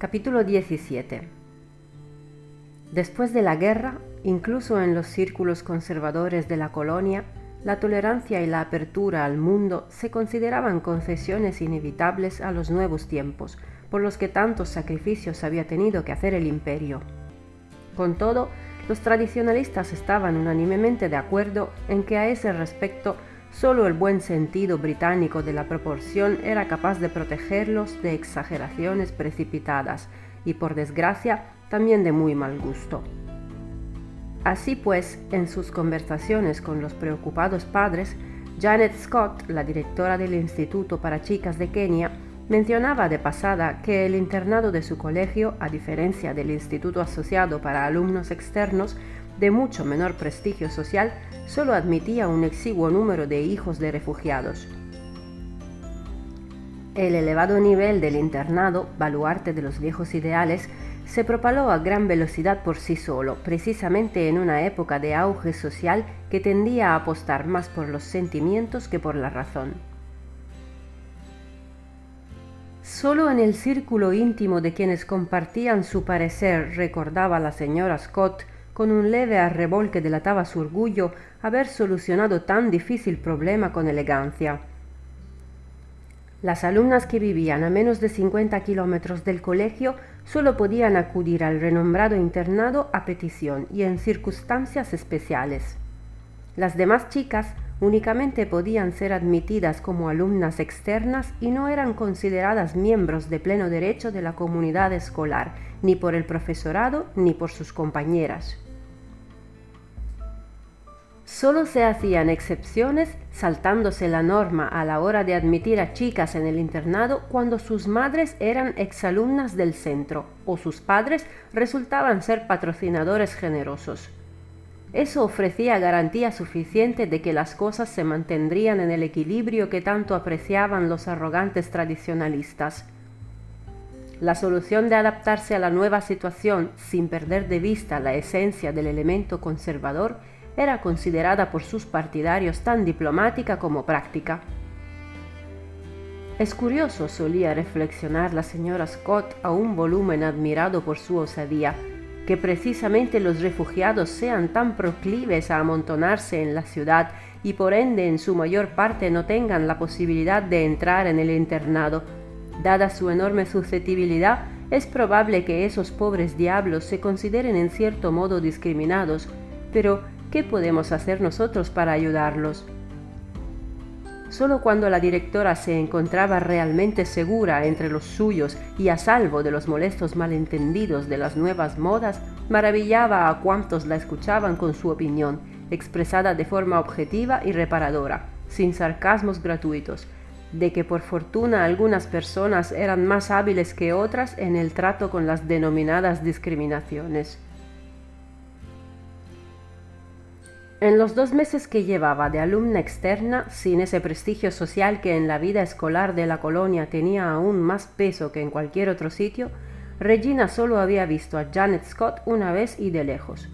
Capítulo 17 Después de la guerra, incluso en los círculos conservadores de la colonia, la tolerancia y la apertura al mundo se consideraban concesiones inevitables a los nuevos tiempos, por los que tantos sacrificios había tenido que hacer el imperio. Con todo, los tradicionalistas estaban unánimemente de acuerdo en que a ese respecto solo el buen sentido británico de la proporción era capaz de protegerlos de exageraciones precipitadas y, por desgracia, también de muy mal gusto. Así pues, en sus conversaciones con los preocupados padres, Janet Scott, la directora del Instituto para Chicas de Kenia, mencionaba de pasada que el internado de su colegio, a diferencia del Instituto Asociado para Alumnos Externos, de mucho menor prestigio social, solo admitía un exiguo número de hijos de refugiados. El elevado nivel del internado, baluarte de los viejos ideales, se propaló a gran velocidad por sí solo, precisamente en una época de auge social que tendía a apostar más por los sentimientos que por la razón. Solo en el círculo íntimo de quienes compartían su parecer recordaba la señora Scott, con un leve arrebol que delataba su orgullo, haber solucionado tan difícil problema con elegancia. Las alumnas que vivían a menos de 50 kilómetros del colegio solo podían acudir al renombrado internado a petición y en circunstancias especiales. Las demás chicas únicamente podían ser admitidas como alumnas externas y no eran consideradas miembros de pleno derecho de la comunidad escolar, ni por el profesorado ni por sus compañeras. Solo se hacían excepciones saltándose la norma a la hora de admitir a chicas en el internado cuando sus madres eran exalumnas del centro o sus padres resultaban ser patrocinadores generosos. Eso ofrecía garantía suficiente de que las cosas se mantendrían en el equilibrio que tanto apreciaban los arrogantes tradicionalistas. La solución de adaptarse a la nueva situación sin perder de vista la esencia del elemento conservador era considerada por sus partidarios tan diplomática como práctica. Es curioso, solía reflexionar la señora Scott a un volumen admirado por su osadía, que precisamente los refugiados sean tan proclives a amontonarse en la ciudad y por ende en su mayor parte no tengan la posibilidad de entrar en el internado. Dada su enorme susceptibilidad, es probable que esos pobres diablos se consideren en cierto modo discriminados, pero ¿qué podemos hacer nosotros para ayudarlos? Solo cuando la directora se encontraba realmente segura entre los suyos y a salvo de los molestos malentendidos de las nuevas modas, maravillaba a cuantos la escuchaban con su opinión, expresada de forma objetiva y reparadora, sin sarcasmos gratuitos, de que por fortuna algunas personas eran más hábiles que otras en el trato con las denominadas discriminaciones. En los dos meses que llevaba de alumna externa, sin ese prestigio social que en la vida escolar de la colonia tenía aún más peso que en cualquier otro sitio, Regina solo había visto a Janet Scott una vez y de lejos.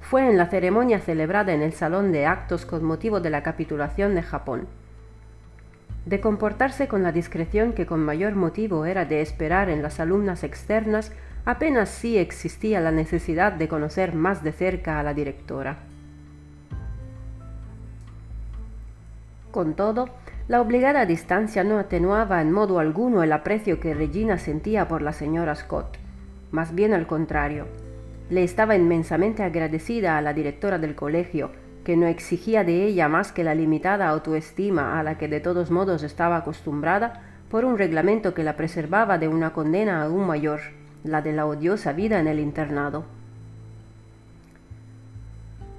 Fue en la ceremonia celebrada en el salón de actos con motivo de la capitulación de Japón. De comportarse con la discreción que con mayor motivo era de esperar en las alumnas externas, apenas sí existía la necesidad de conocer más de cerca a la directora. Con todo, la obligada distancia no atenuaba en modo alguno el aprecio que Regina sentía por la señora Scott. Más bien al contrario. Le estaba inmensamente agradecida a la directora del colegio, que no exigía de ella más que la limitada autoestima a la que de todos modos estaba acostumbrada por un reglamento que la preservaba de una condena aún mayor, la de la odiosa vida en el internado.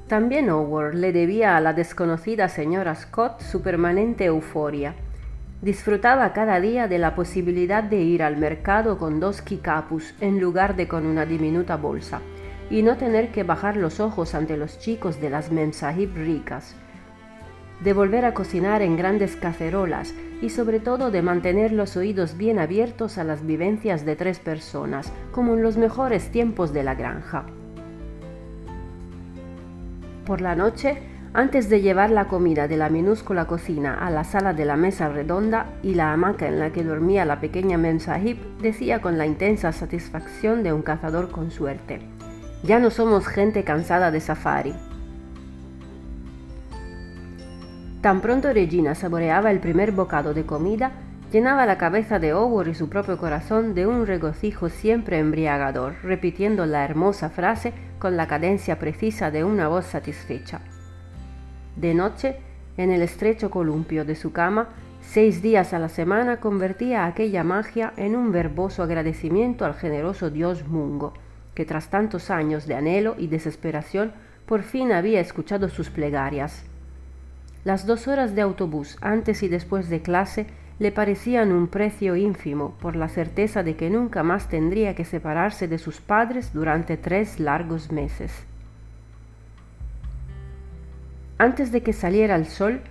También Howard le debía a la desconocida señora Scott su permanente euforia. Disfrutaba cada día de la posibilidad de ir al mercado con dos kikapus en lugar de con una diminuta bolsa, y no tener que bajar los ojos ante los chicos de las memsahib ricas, de volver a cocinar en grandes cacerolas y sobre todo de mantener los oídos bien abiertos a las vivencias de tres personas, como en los mejores tiempos de la granja. Por la noche, Antes de llevar la comida de la minúscula cocina a la sala de la mesa redonda y la hamaca en la que dormía la pequeña Memsahib, decía con la intensa satisfacción de un cazador con suerte: Ya no somos gente cansada de safari. Tan pronto Regina saboreaba el primer bocado de comida, llenaba la cabeza de Howard y su propio corazón de un regocijo siempre embriagador, repitiendo la hermosa frase con la cadencia precisa de una voz satisfecha. De noche, en el estrecho columpio de su cama, seis días a la semana convertía aquella magia en un verboso agradecimiento al generoso dios Mungo, que tras tantos años de anhelo y desesperación por fin había escuchado sus plegarias. Las dos horas de autobús antes y después de clase le parecían un precio ínfimo por la certeza de que nunca más tendría que separarse de sus padres durante tres largos meses. Antes de que saliera el sol,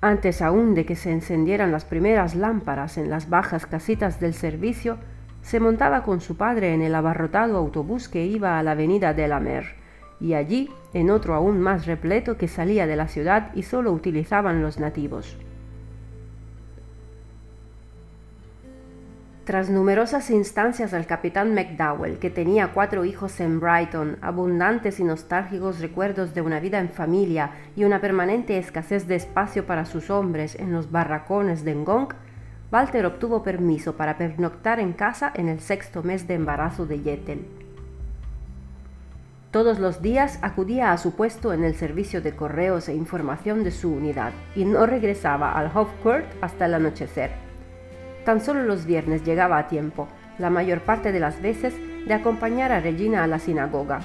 antes aún de que se encendieran las primeras lámparas en las bajas casitas del servicio, se montaba con su padre en el abarrotado autobús que iba a la avenida de la Mer, y allí en otro aún más repleto que salía de la ciudad y solo utilizaban los nativos. Tras numerosas instancias al capitán McDowell, que tenía cuatro hijos en Brighton, abundantes y nostálgicos recuerdos de una vida en familia y una permanente escasez de espacio para sus hombres en los barracones de Ngong, Walter obtuvo permiso para pernoctar en casa en el sexto mes de embarazo de Yetel. Todos los días acudía a su puesto en el servicio de correos e información de su unidad y no regresaba al Hofcourt hasta el anochecer Tan solo los viernes llegaba a tiempo, la mayor parte de las veces, de acompañar a Regina a la sinagoga.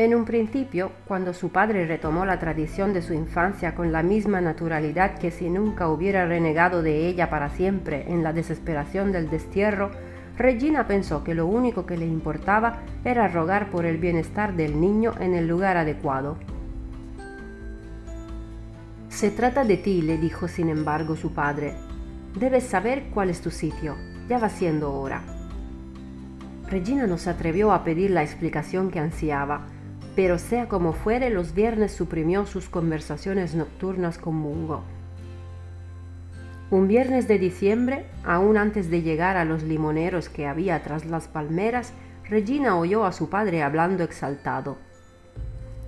En un principio, cuando su padre retomó la tradición de su infancia con la misma naturalidad que si nunca hubiera renegado de ella para siempre en la desesperación del destierro, Regina pensó que lo único que le importaba era rogar por el bienestar del niño en el lugar adecuado. Se trata de ti, le dijo sin embargo su padre, Debes saber cuál es tu sitio. Ya va siendo hora. Regina no se atrevió a pedir la explicación que ansiaba, pero sea como fuere, los viernes suprimió sus conversaciones nocturnas con Mungo. Un viernes de diciembre, aún antes de llegar a los limoneros que había tras las palmeras, Regina oyó a su padre hablando exaltado.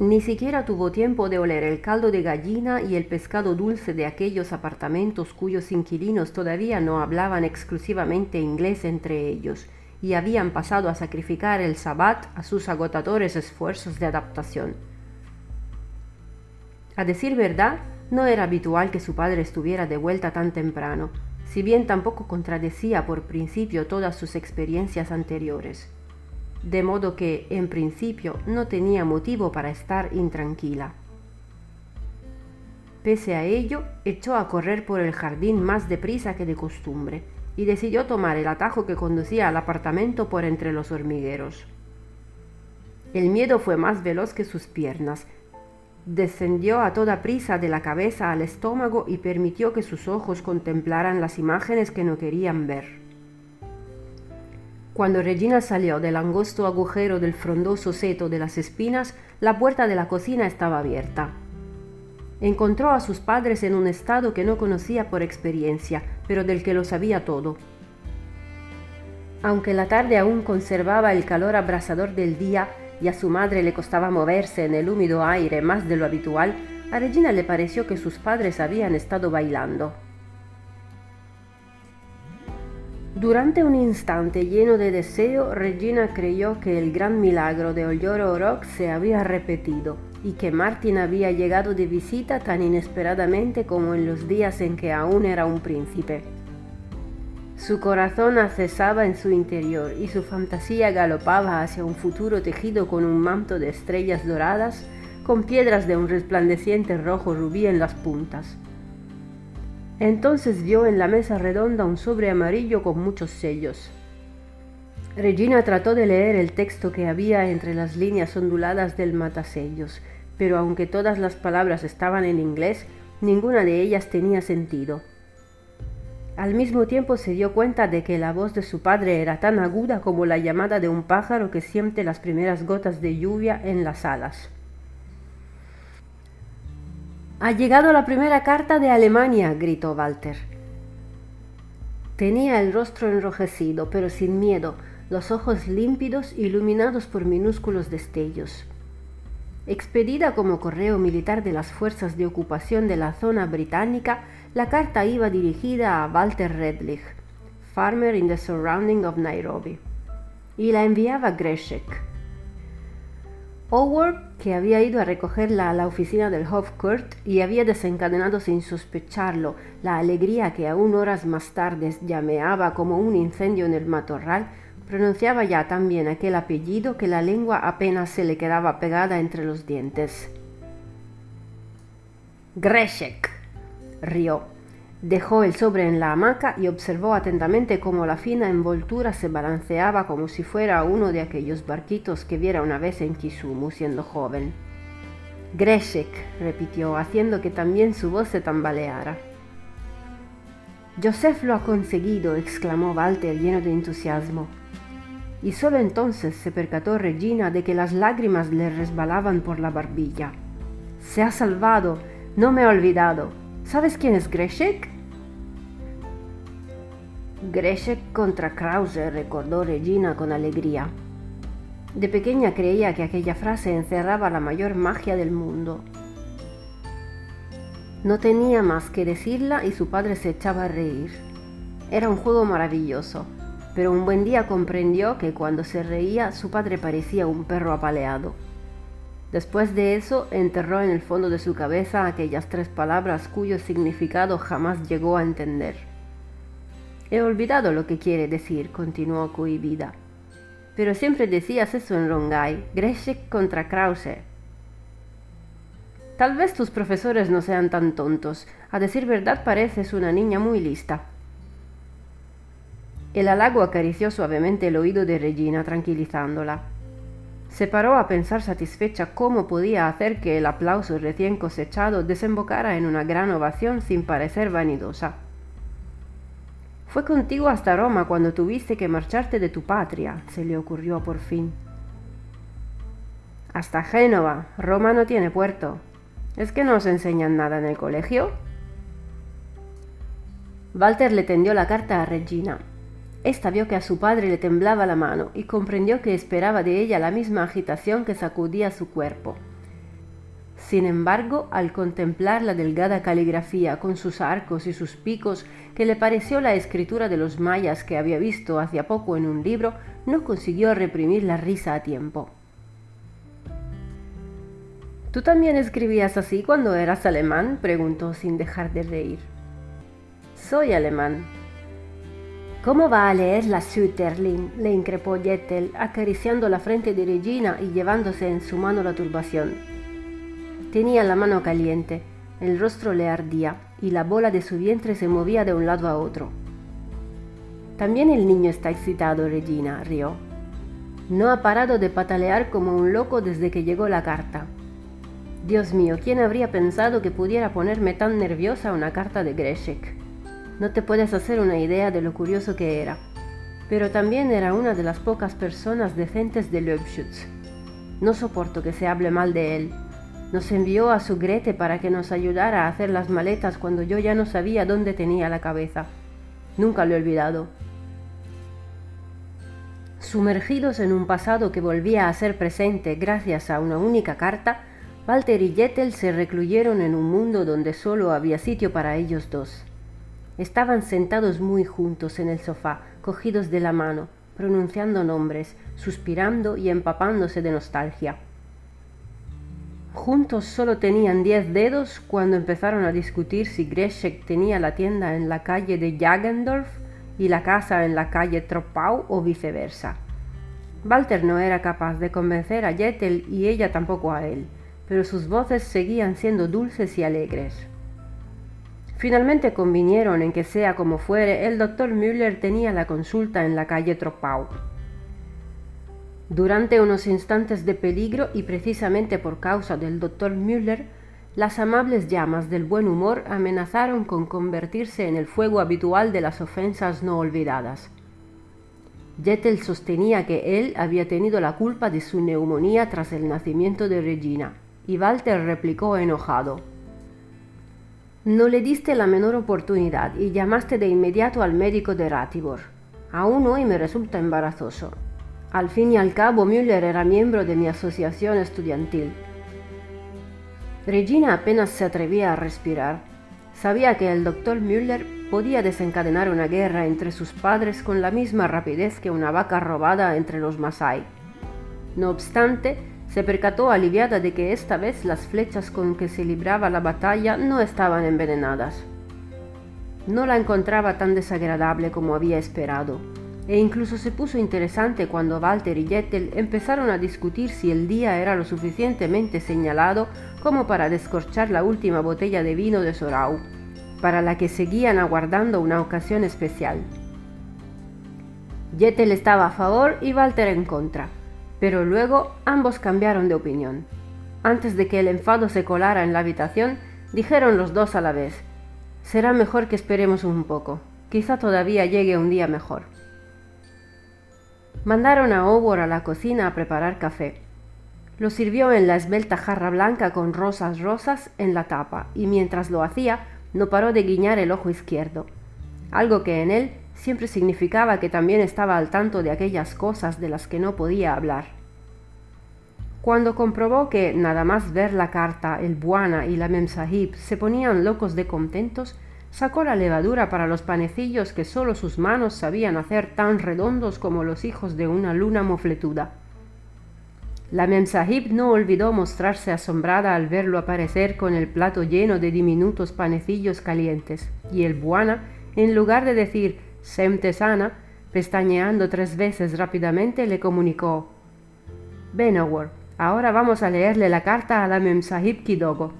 Ni siquiera tuvo tiempo de oler el caldo de gallina y el pescado dulce de aquellos apartamentos cuyos inquilinos todavía no hablaban exclusivamente inglés entre ellos y habían pasado a sacrificar el sabbat a sus agotadores esfuerzos de adaptación. A decir verdad, no era habitual que su padre estuviera de vuelta tan temprano, si bien tampoco contradecía por principio todas sus experiencias anteriores de modo que en principio no tenía motivo para estar intranquila. Pese a ello, echó a correr por el jardín más deprisa que de costumbre y decidió tomar el atajo que conducía al apartamento por entre los hormigueros. El miedo fue más veloz que sus piernas. Descendió a toda prisa de la cabeza al estómago y permitió que sus ojos contemplaran las imágenes que no querían ver. Cuando Regina salió del angosto agujero del frondoso seto de las espinas, la puerta de la cocina estaba abierta. Encontró a sus padres en un estado que no conocía por experiencia, pero del que lo sabía todo. Aunque la tarde aún conservaba el calor abrasador del día y a su madre le costaba moverse en el húmedo aire más de lo habitual, a Regina le pareció que sus padres habían estado bailando. Durante un instante lleno de deseo, Regina creyó que el gran milagro de Olloro Rock se había repetido y que Martin había llegado de visita tan inesperadamente como en los días en que aún era un príncipe. Su corazón accesaba en su interior y su fantasía galopaba hacia un futuro tejido con un manto de estrellas doradas, con piedras de un resplandeciente rojo rubí en las puntas. Entonces vio en la mesa redonda un sobre amarillo con muchos sellos. Regina trató de leer el texto que había entre las líneas onduladas del matasellos, pero aunque todas las palabras estaban en inglés, ninguna de ellas tenía sentido. Al mismo tiempo se dio cuenta de que la voz de su padre era tan aguda como la llamada de un pájaro que siente las primeras gotas de lluvia en las alas. Ha llegado la primera carta de Alemania, gritó Walter. Tenía el rostro enrojecido, pero sin miedo, los ojos límpidos iluminados por minúsculos destellos. Expedida como correo militar de las fuerzas de ocupación de la zona británica, la carta iba dirigida a Walter Redlich, farmer in the surrounding of Nairobi, y la enviaba Greshek, Howard, que había ido a recogerla a la oficina del Hofcourt y había desencadenado sin sospecharlo la alegría que aún horas más tarde llameaba como un incendio en el matorral, pronunciaba ya también aquel apellido que la lengua apenas se le quedaba pegada entre los dientes. Greshek, rió. Dejó el sobre en la hamaca y observó atentamente cómo la fina envoltura se balanceaba como si fuera uno de aquellos barquitos que viera una vez en Kisumu siendo joven. Greshek, repitió, haciendo que también su voz se tambaleara. Joseph lo ha conseguido, exclamó Walter lleno de entusiasmo. Y solo entonces se percató Regina de que las lágrimas le resbalaban por la barbilla. Se ha salvado, no me ha olvidado. ¿Sabes quién es Greshek? Greshek contra Krause, recordó Regina con alegría. De pequeña creía que aquella frase encerraba la mayor magia del mundo. No tenía más que decirla y su padre se echaba a reír. Era un juego maravilloso, pero un buen día comprendió que cuando se reía su padre parecía un perro apaleado. Después de eso enterró en el fondo de su cabeza aquellas tres palabras cuyo significado jamás llegó a entender. He olvidado lo que quiere decir, continuó cohibida. Pero siempre decías eso en Rongai, Greshek contra Krause. Tal vez tus profesores no sean tan tontos. A decir verdad pareces una niña muy lista. El halago acarició suavemente el oído de Regina, tranquilizándola. Se paró a pensar satisfecha cómo podía hacer que el aplauso recién cosechado desembocara en una gran ovación sin parecer vanidosa. Fue contigo hasta Roma cuando tuviste que marcharte de tu patria, se le ocurrió por fin. Hasta Génova. Roma no tiene puerto. ¿Es que no os enseñan nada en el colegio? Walter le tendió la carta a Regina. Esta vio que a su padre le temblaba la mano y comprendió que esperaba de ella la misma agitación que sacudía su cuerpo. Sin embargo, al contemplar la delgada caligrafía con sus arcos y sus picos, que le pareció la escritura de los mayas que había visto hacía poco en un libro, no consiguió reprimir la risa a tiempo. ¿Tú también escribías así cuando eras alemán? preguntó sin dejar de reír. Soy alemán. ¿Cómo va a leer la Sütterlin? le increpó Jettel, acariciando la frente de Regina y llevándose en su mano la turbación. Tenía la mano caliente, el rostro le ardía y la bola de su vientre se movía de un lado a otro. También el niño está excitado, Regina, rió. No ha parado de patalear como un loco desde que llegó la carta. Dios mío, ¿quién habría pensado que pudiera ponerme tan nerviosa una carta de Greshek? No te puedes hacer una idea de lo curioso que era. Pero también era una de las pocas personas decentes de Löbschutz. No soporto que se hable mal de él. Nos envió a su Grete para que nos ayudara a hacer las maletas cuando yo ya no sabía dónde tenía la cabeza. Nunca lo he olvidado. Sumergidos en un pasado que volvía a ser presente gracias a una única carta, Walter y Jettel se recluyeron en un mundo donde solo había sitio para ellos dos. Estaban sentados muy juntos en el sofá, cogidos de la mano, pronunciando nombres, suspirando y empapándose de nostalgia. Juntos solo tenían diez dedos cuando empezaron a discutir si Greshek tenía la tienda en la calle de Jagendorf y la casa en la calle Troppau o viceversa. Walter no era capaz de convencer a Jettel y ella tampoco a él, pero sus voces seguían siendo dulces y alegres. Finalmente convinieron en que sea como fuere, el doctor Müller tenía la consulta en la calle Troppau. Durante unos instantes de peligro y precisamente por causa del doctor Müller, las amables llamas del buen humor amenazaron con convertirse en el fuego habitual de las ofensas no olvidadas. Jettel sostenía que él había tenido la culpa de su neumonía tras el nacimiento de Regina, y Walter replicó enojado. No le diste la menor oportunidad y llamaste de inmediato al médico de Ratibor. Aún hoy me resulta embarazoso. Al fin y al cabo, Müller era miembro de mi asociación estudiantil. Regina apenas se atrevía a respirar. Sabía que el doctor Müller podía desencadenar una guerra entre sus padres con la misma rapidez que una vaca robada entre los Masai. No obstante, se percató aliviada de que esta vez las flechas con que se libraba la batalla no estaban envenenadas. No la encontraba tan desagradable como había esperado, e incluso se puso interesante cuando Walter y Jettel empezaron a discutir si el día era lo suficientemente señalado como para descorchar la última botella de vino de Sorau, para la que seguían aguardando una ocasión especial. Jettel estaba a favor y Walter en contra pero luego ambos cambiaron de opinión. Antes de que el enfado se colara en la habitación, dijeron los dos a la vez, será mejor que esperemos un poco, quizá todavía llegue un día mejor. Mandaron a Obor a la cocina a preparar café. Lo sirvió en la esbelta jarra blanca con rosas rosas en la tapa, y mientras lo hacía, no paró de guiñar el ojo izquierdo, algo que en él siempre significaba que también estaba al tanto de aquellas cosas de las que no podía hablar. Cuando comprobó que nada más ver la carta, el buana y la memsahib se ponían locos de contentos, sacó la levadura para los panecillos que solo sus manos sabían hacer tan redondos como los hijos de una luna mofletuda. La memsahib no olvidó mostrarse asombrada al verlo aparecer con el plato lleno de diminutos panecillos calientes, y el buana, en lugar de decir Semtesana, pestañeando tres veces rápidamente, le comunicó: Benowar, ahora vamos a leerle la carta a la Memsahib Kidogo.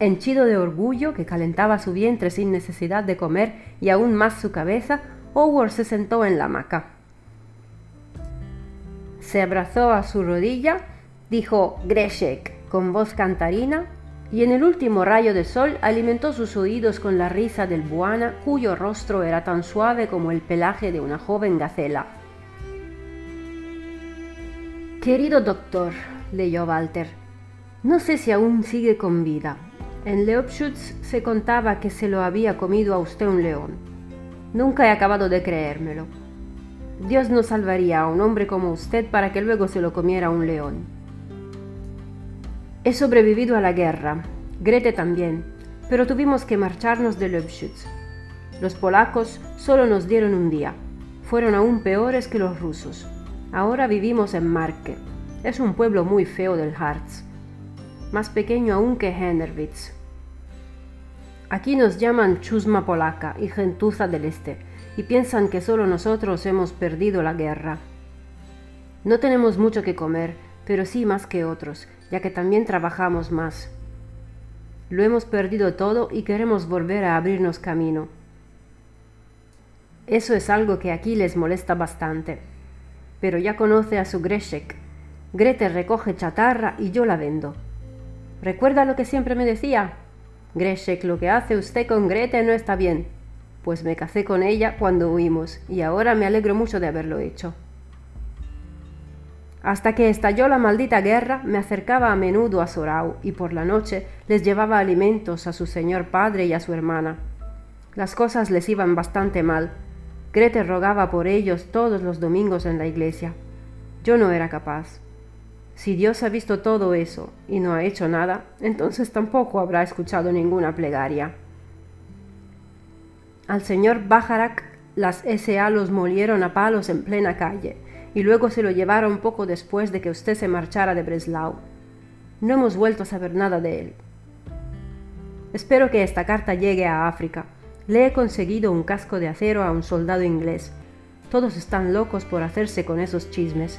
Henchido de orgullo que calentaba su vientre sin necesidad de comer y aún más su cabeza, Howard se sentó en la hamaca. Se abrazó a su rodilla, dijo Greshek con voz cantarina y en el último rayo de sol alimentó sus oídos con la risa del buana, cuyo rostro era tan suave como el pelaje de una joven gacela. Querido doctor, leyó Walter, no sé si aún sigue con vida. En Leopschutz se contaba que se lo había comido a usted un león. Nunca he acabado de creérmelo. Dios no salvaría a un hombre como usted para que luego se lo comiera un león. He sobrevivido a la guerra, Grete también, pero tuvimos que marcharnos de Lobschütz. Los polacos solo nos dieron un día. Fueron aún peores que los rusos. Ahora vivimos en Marke. Es un pueblo muy feo del Harz. Más pequeño aún que Hennerwitz. Aquí nos llaman chusma polaca y gentuza del este, y piensan que solo nosotros hemos perdido la guerra. No tenemos mucho que comer, pero sí más que otros, ya que también trabajamos más. Lo hemos perdido todo y queremos volver a abrirnos camino. Eso es algo que aquí les molesta bastante. Pero ya conoce a su Greshek. Grete recoge chatarra y yo la vendo. ¿Recuerda lo que siempre me decía? Greshek, lo que hace usted con Grete no está bien. Pues me casé con ella cuando huimos y ahora me alegro mucho de haberlo hecho. Hasta que estalló la maldita guerra, me acercaba a menudo a Sorau y por la noche les llevaba alimentos a su señor padre y a su hermana. Las cosas les iban bastante mal. Grete rogaba por ellos todos los domingos en la iglesia. Yo no era capaz. Si Dios ha visto todo eso y no ha hecho nada, entonces tampoco habrá escuchado ninguna plegaria. Al señor Bajarak las S.A. los molieron a palos en plena calle y luego se lo llevaron poco después de que usted se marchara de Breslau. No hemos vuelto a saber nada de él. Espero que esta carta llegue a África. Le he conseguido un casco de acero a un soldado inglés. Todos están locos por hacerse con esos chismes.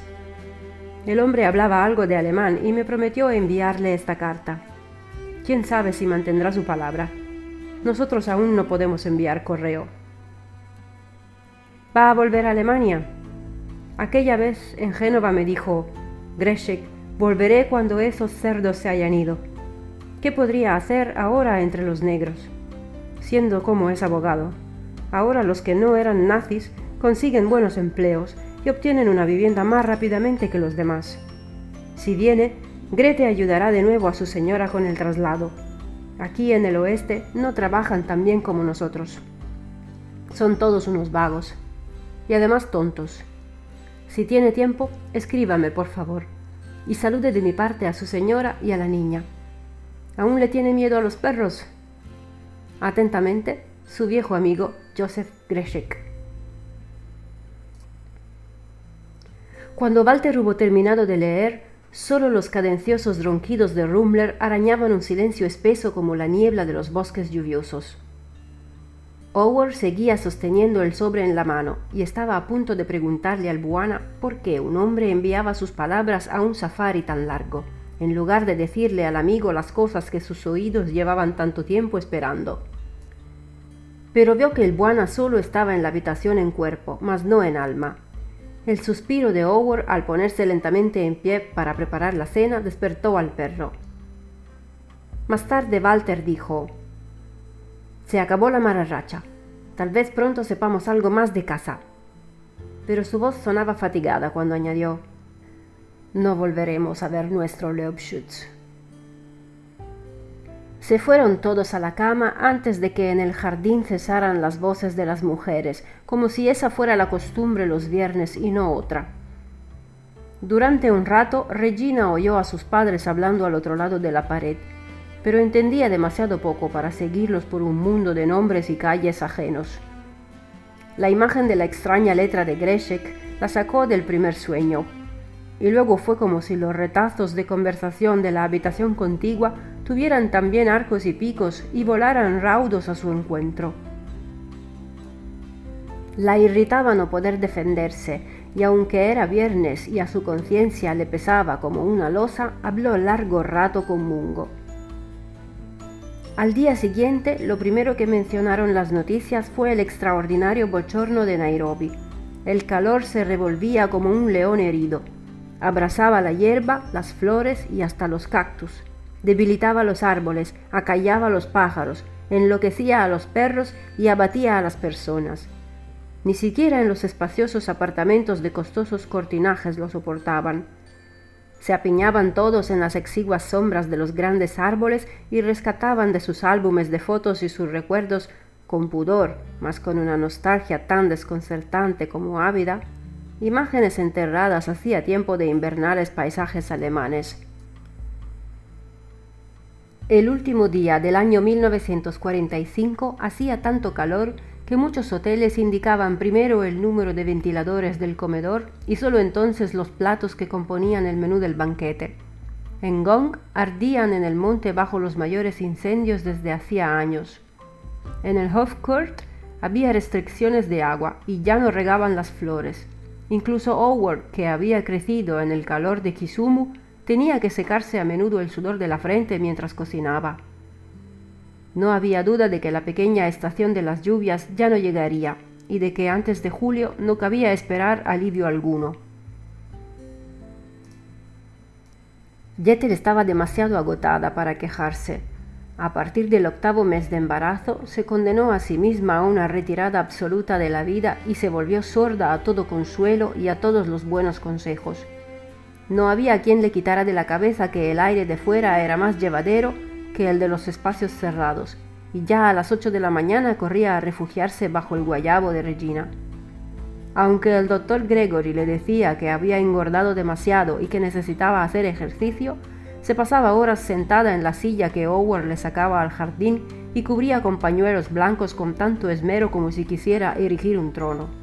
El hombre hablaba algo de alemán y me prometió enviarle esta carta. ¿Quién sabe si mantendrá su palabra? Nosotros aún no podemos enviar correo. ¿Va a volver a Alemania? Aquella vez en Génova me dijo, Greshek, volveré cuando esos cerdos se hayan ido. ¿Qué podría hacer ahora entre los negros? Siendo como es abogado. Ahora los que no eran nazis consiguen buenos empleos y obtienen una vivienda más rápidamente que los demás. Si viene, Grete ayudará de nuevo a su señora con el traslado. Aquí en el oeste no trabajan tan bien como nosotros. Son todos unos vagos y además tontos. Si tiene tiempo, escríbame, por favor, y salude de mi parte a su señora y a la niña. ¿Aún le tiene miedo a los perros? Atentamente, su viejo amigo Joseph Greshek. Cuando Walter hubo terminado de leer, solo los cadenciosos ronquidos de Rummler arañaban un silencio espeso como la niebla de los bosques lluviosos. Howard seguía sosteniendo el sobre en la mano y estaba a punto de preguntarle al Buana por qué un hombre enviaba sus palabras a un safari tan largo, en lugar de decirle al amigo las cosas que sus oídos llevaban tanto tiempo esperando. Pero vio que el Buana solo estaba en la habitación en cuerpo, mas no en alma. El suspiro de Howard al ponerse lentamente en pie para preparar la cena despertó al perro. Más tarde Walter dijo, se acabó la mararracha. Tal vez pronto sepamos algo más de casa. Pero su voz sonaba fatigada cuando añadió, no volveremos a ver nuestro Leobschutz. Se fueron todos a la cama antes de que en el jardín cesaran las voces de las mujeres, como si esa fuera la costumbre los viernes y no otra. Durante un rato, Regina oyó a sus padres hablando al otro lado de la pared pero entendía demasiado poco para seguirlos por un mundo de nombres y calles ajenos. La imagen de la extraña letra de Greshek la sacó del primer sueño, y luego fue como si los retazos de conversación de la habitación contigua tuvieran también arcos y picos y volaran raudos a su encuentro. La irritaba no poder defenderse, y aunque era viernes y a su conciencia le pesaba como una losa, habló largo rato con Mungo. Al día siguiente, lo primero que mencionaron las noticias fue el extraordinario bochorno de Nairobi. El calor se revolvía como un león herido. Abrazaba la hierba, las flores y hasta los cactus. Debilitaba los árboles, acallaba a los pájaros, enloquecía a los perros y abatía a las personas. Ni siquiera en los espaciosos apartamentos de costosos cortinajes lo soportaban. Se apiñaban todos en las exiguas sombras de los grandes árboles y rescataban de sus álbumes de fotos y sus recuerdos con pudor, mas con una nostalgia tan desconcertante como ávida, imágenes enterradas hacía tiempo de invernales paisajes alemanes. El último día del año 1945 hacía tanto calor que muchos hoteles indicaban primero el número de ventiladores del comedor y solo entonces los platos que componían el menú del banquete. En Gong ardían en el monte bajo los mayores incendios desde hacía años. En el Hofcourt había restricciones de agua y ya no regaban las flores. Incluso Howard, que había crecido en el calor de Kisumu, tenía que secarse a menudo el sudor de la frente mientras cocinaba. No había duda de que la pequeña estación de las lluvias ya no llegaría y de que antes de julio no cabía esperar alivio alguno. Jeter estaba demasiado agotada para quejarse. A partir del octavo mes de embarazo, se condenó a sí misma a una retirada absoluta de la vida y se volvió sorda a todo consuelo y a todos los buenos consejos. No había quien le quitara de la cabeza que el aire de fuera era más llevadero que el de los espacios cerrados, y ya a las ocho de la mañana corría a refugiarse bajo el guayabo de Regina. Aunque el doctor Gregory le decía que había engordado demasiado y que necesitaba hacer ejercicio, se pasaba horas sentada en la silla que Howard le sacaba al jardín y cubría con pañuelos blancos con tanto esmero como si quisiera erigir un trono.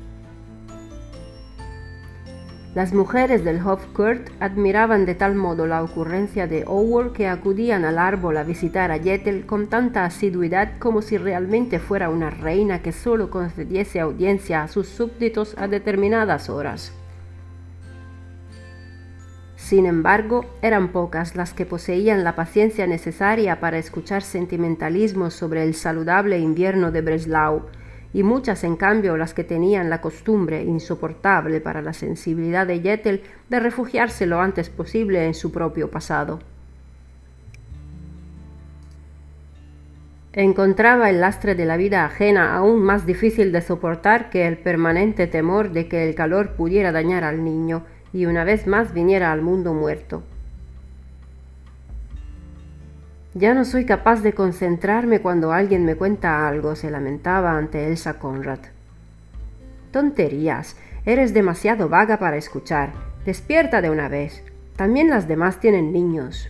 Las mujeres del Hofcourt admiraban de tal modo la ocurrencia de Howard que acudían al árbol a visitar a Yettel con tanta asiduidad como si realmente fuera una reina que solo concediese audiencia a sus súbditos a determinadas horas. Sin embargo, eran pocas las que poseían la paciencia necesaria para escuchar sentimentalismos sobre el saludable invierno de Breslau, y muchas en cambio las que tenían la costumbre insoportable para la sensibilidad de Yettel de refugiarse lo antes posible en su propio pasado. Encontraba el lastre de la vida ajena aún más difícil de soportar que el permanente temor de que el calor pudiera dañar al niño y una vez más viniera al mundo muerto. Ya no soy capaz de concentrarme cuando alguien me cuenta algo, se lamentaba ante Elsa Conrad. Tonterías, eres demasiado vaga para escuchar. Despierta de una vez. También las demás tienen niños.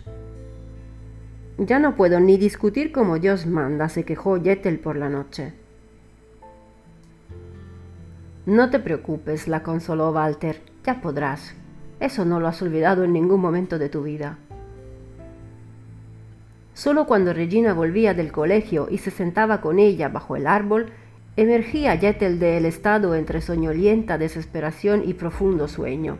Ya no puedo ni discutir como Dios manda, se quejó Yetel por la noche. No te preocupes, la consoló Walter, ya podrás. Eso no lo has olvidado en ningún momento de tu vida. Solo cuando Regina volvía del colegio y se sentaba con ella bajo el árbol, emergía Yetel del estado entre soñolienta desesperación y profundo sueño.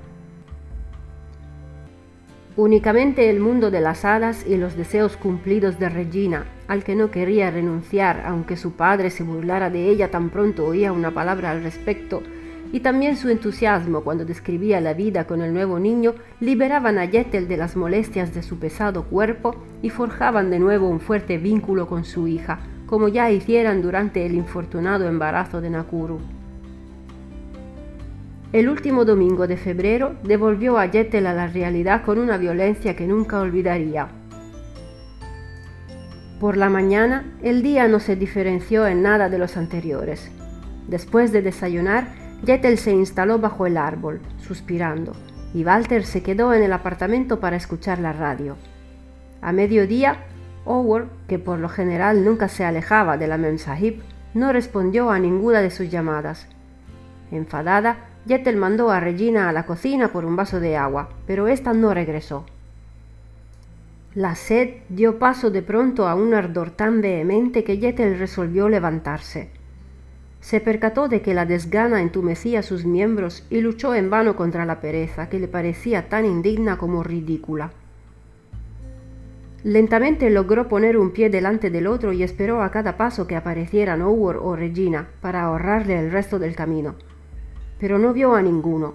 Únicamente el mundo de las hadas y los deseos cumplidos de Regina, al que no quería renunciar aunque su padre se burlara de ella tan pronto oía una palabra al respecto, y también su entusiasmo cuando describía la vida con el nuevo niño liberaban a Yetel de las molestias de su pesado cuerpo y forjaban de nuevo un fuerte vínculo con su hija, como ya hicieran durante el infortunado embarazo de Nakuru. El último domingo de febrero devolvió a Yetel a la realidad con una violencia que nunca olvidaría. Por la mañana, el día no se diferenció en nada de los anteriores. Después de desayunar, Jetel se instaló bajo el árbol, suspirando, y Walter se quedó en el apartamento para escuchar la radio. A mediodía, Howard, que por lo general nunca se alejaba de la Memsahib, no respondió a ninguna de sus llamadas. Enfadada, Jetel mandó a Regina a la cocina por un vaso de agua, pero ésta no regresó. La sed dio paso de pronto a un ardor tan vehemente que Jetel resolvió levantarse. Se percató de que la desgana entumecía sus miembros y luchó en vano contra la pereza, que le parecía tan indigna como ridícula. Lentamente logró poner un pie delante del otro y esperó a cada paso que aparecieran Howard o Regina para ahorrarle el resto del camino. Pero no vio a ninguno.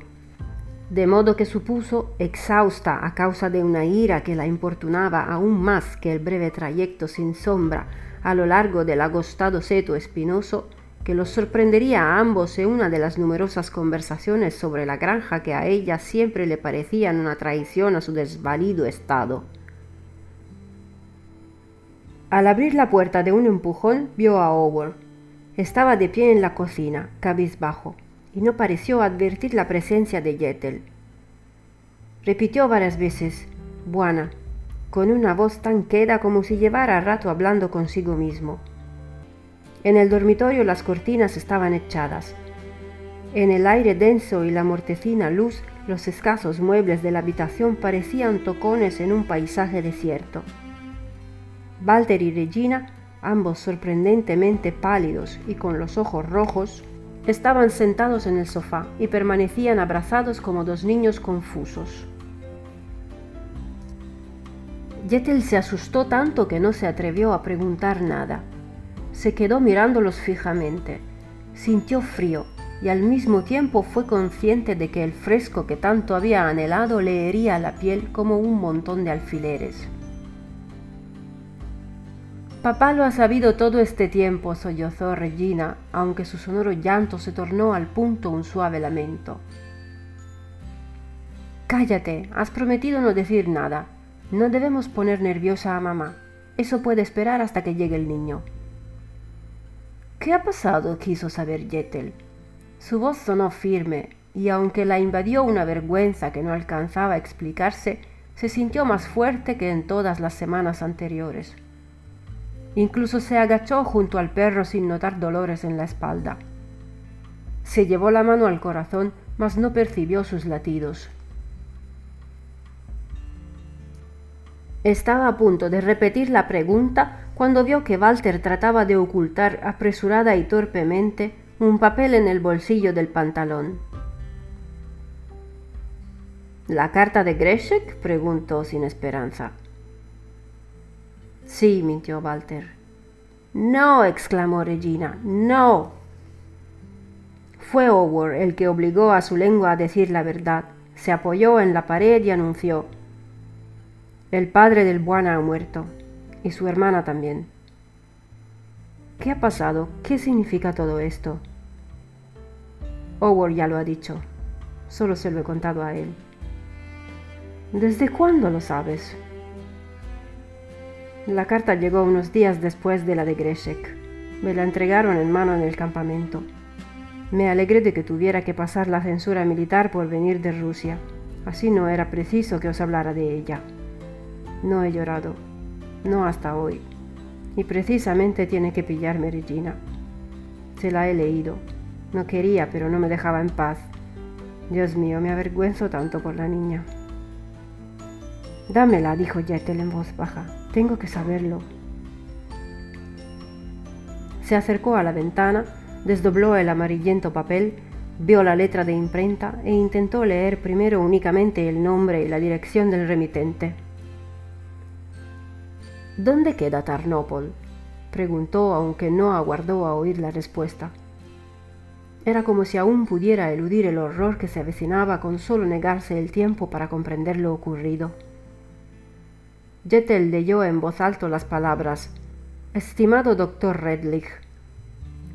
De modo que supuso, exhausta a causa de una ira que la importunaba aún más que el breve trayecto sin sombra a lo largo del agostado seto espinoso, que los sorprendería a ambos en una de las numerosas conversaciones sobre la granja que a ella siempre le parecían una traición a su desvalido estado. Al abrir la puerta de un empujón vio a Howard. Estaba de pie en la cocina, cabizbajo, y no pareció advertir la presencia de Yetel. Repitió varias veces, Buena, con una voz tan queda como si llevara rato hablando consigo mismo. En el dormitorio las cortinas estaban echadas. En el aire denso y la mortecina luz, los escasos muebles de la habitación parecían tocones en un paisaje desierto. Walter y Regina, ambos sorprendentemente pálidos y con los ojos rojos, estaban sentados en el sofá y permanecían abrazados como dos niños confusos. Yetel se asustó tanto que no se atrevió a preguntar nada. Se quedó mirándolos fijamente. Sintió frío y al mismo tiempo fue consciente de que el fresco que tanto había anhelado le hería la piel como un montón de alfileres. Papá lo ha sabido todo este tiempo, sollozó Regina, aunque su sonoro llanto se tornó al punto un suave lamento. Cállate, has prometido no decir nada. No debemos poner nerviosa a mamá. Eso puede esperar hasta que llegue el niño. ¿Qué ha pasado? quiso saber Yetel. Su voz sonó firme, y aunque la invadió una vergüenza que no alcanzaba a explicarse, se sintió más fuerte que en todas las semanas anteriores. Incluso se agachó junto al perro sin notar dolores en la espalda. Se llevó la mano al corazón, mas no percibió sus latidos. Estaba a punto de repetir la pregunta cuando vio que Walter trataba de ocultar apresurada y torpemente un papel en el bolsillo del pantalón. ¿La carta de Greshek? preguntó sin esperanza. Sí, mintió Walter. No, exclamó Regina, no. Fue Howard el que obligó a su lengua a decir la verdad. Se apoyó en la pared y anunció. El padre del Buana ha muerto y su hermana también. ¿Qué ha pasado? ¿Qué significa todo esto? Howard ya lo ha dicho. Solo se lo he contado a él. ¿Desde cuándo lo sabes? La carta llegó unos días después de la de Greshek. Me la entregaron en mano en el campamento. Me alegré de que tuviera que pasar la censura militar por venir de Rusia. Así no era preciso que os hablara de ella. No he llorado, no hasta hoy. Y precisamente tiene que pillarme Regina. Se la he leído. No quería, pero no me dejaba en paz. Dios mío, me avergüenzo tanto por la niña. Dámela, dijo Jettel en voz baja. Tengo que saberlo. Se acercó a la ventana, desdobló el amarillento papel, vio la letra de imprenta e intentó leer primero únicamente el nombre y la dirección del remitente. ¿Dónde queda Tarnopol? preguntó, aunque no aguardó a oír la respuesta. Era como si aún pudiera eludir el horror que se avecinaba con solo negarse el tiempo para comprender lo ocurrido. Jettel leyó en voz alta las palabras Estimado doctor Redlich,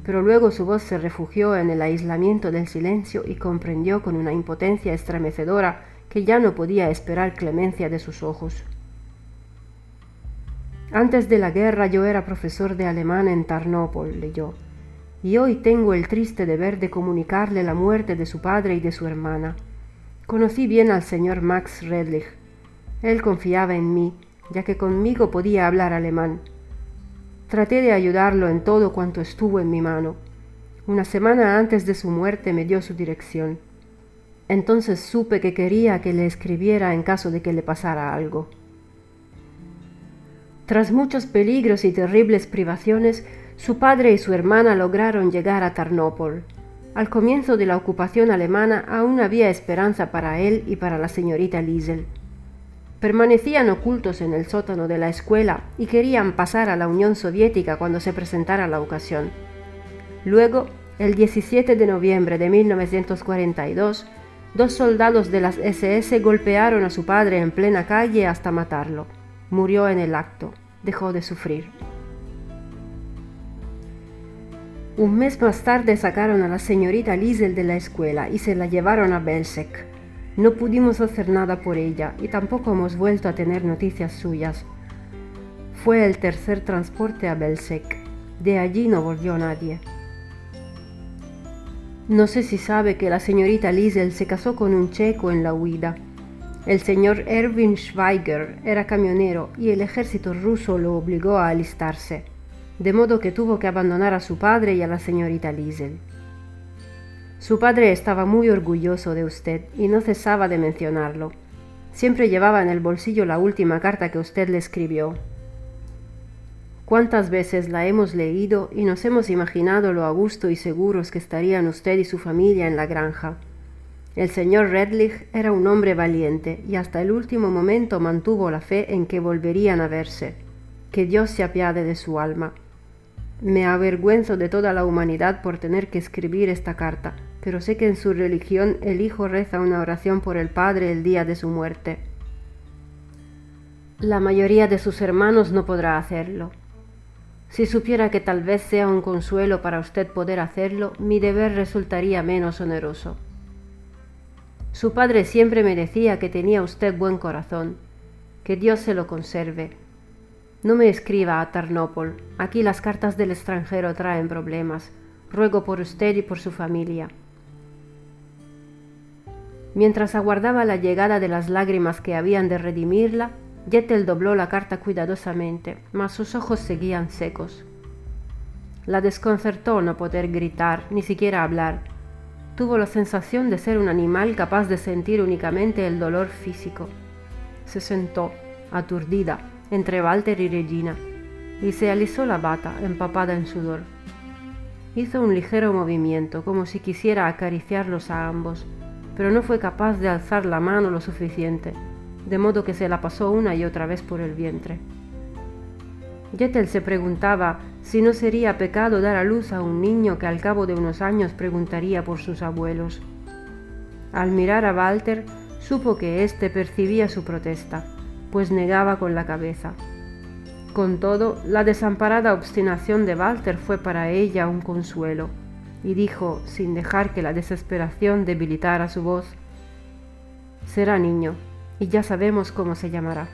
pero luego su voz se refugió en el aislamiento del silencio y comprendió con una impotencia estremecedora que ya no podía esperar clemencia de sus ojos. Antes de la guerra yo era profesor de alemán en Tarnopol, leyó, y hoy tengo el triste deber de comunicarle la muerte de su padre y de su hermana. Conocí bien al señor Max Redlich. Él confiaba en mí, ya que conmigo podía hablar alemán. Traté de ayudarlo en todo cuanto estuvo en mi mano. Una semana antes de su muerte me dio su dirección. Entonces supe que quería que le escribiera en caso de que le pasara algo. Tras muchos peligros y terribles privaciones, su padre y su hermana lograron llegar a Tarnopol. Al comienzo de la ocupación alemana aún había esperanza para él y para la señorita Liesel permanecían ocultos en el sótano de la escuela y querían pasar a la Unión Soviética cuando se presentara la ocasión. Luego, el 17 de noviembre de 1942, dos soldados de las SS golpearon a su padre en plena calle hasta matarlo. Murió en el acto, dejó de sufrir. Un mes más tarde sacaron a la señorita Liesel de la escuela y se la llevaron a Belzec. No pudimos hacer nada por ella y tampoco hemos vuelto a tener noticias suyas. Fue el tercer transporte a Belzec. De allí no volvió nadie. No sé si sabe que la señorita Liesel se casó con un checo en la huida. El señor Erwin Schweiger era camionero y el ejército ruso lo obligó a alistarse, de modo que tuvo que abandonar a su padre y a la señorita Liesel. Su padre estaba muy orgulloso de usted y no cesaba de mencionarlo. Siempre llevaba en el bolsillo la última carta que usted le escribió. Cuántas veces la hemos leído y nos hemos imaginado lo a gusto y seguros que estarían usted y su familia en la granja. El señor Redlich era un hombre valiente y hasta el último momento mantuvo la fe en que volverían a verse. Que Dios se apiade de su alma. Me avergüenzo de toda la humanidad por tener que escribir esta carta, pero sé que en su religión el hijo reza una oración por el padre el día de su muerte. La mayoría de sus hermanos no podrá hacerlo. Si supiera que tal vez sea un consuelo para usted poder hacerlo, mi deber resultaría menos oneroso. Su padre siempre me decía que tenía usted buen corazón, que Dios se lo conserve. No me escriba a Tarnopol, aquí las cartas del extranjero traen problemas. Ruego por usted y por su familia. Mientras aguardaba la llegada de las lágrimas que habían de redimirla, Jettel dobló la carta cuidadosamente, mas sus ojos seguían secos. La desconcertó no poder gritar, ni siquiera hablar. Tuvo la sensación de ser un animal capaz de sentir únicamente el dolor físico. Se sentó, aturdida, entre Walter y Regina, y se alisó la bata, empapada en sudor. Hizo un ligero movimiento, como si quisiera acariciarlos a ambos, pero no fue capaz de alzar la mano lo suficiente, de modo que se la pasó una y otra vez por el vientre. Jettel se preguntaba si no sería pecado dar a luz a un niño que al cabo de unos años preguntaría por sus abuelos. Al mirar a Walter, supo que éste percibía su protesta, pues negaba con la cabeza. Con todo, la desamparada obstinación de Walter fue para ella un consuelo y dijo, sin dejar que la desesperación debilitara su voz, Será niño, y ya sabemos cómo se llamará.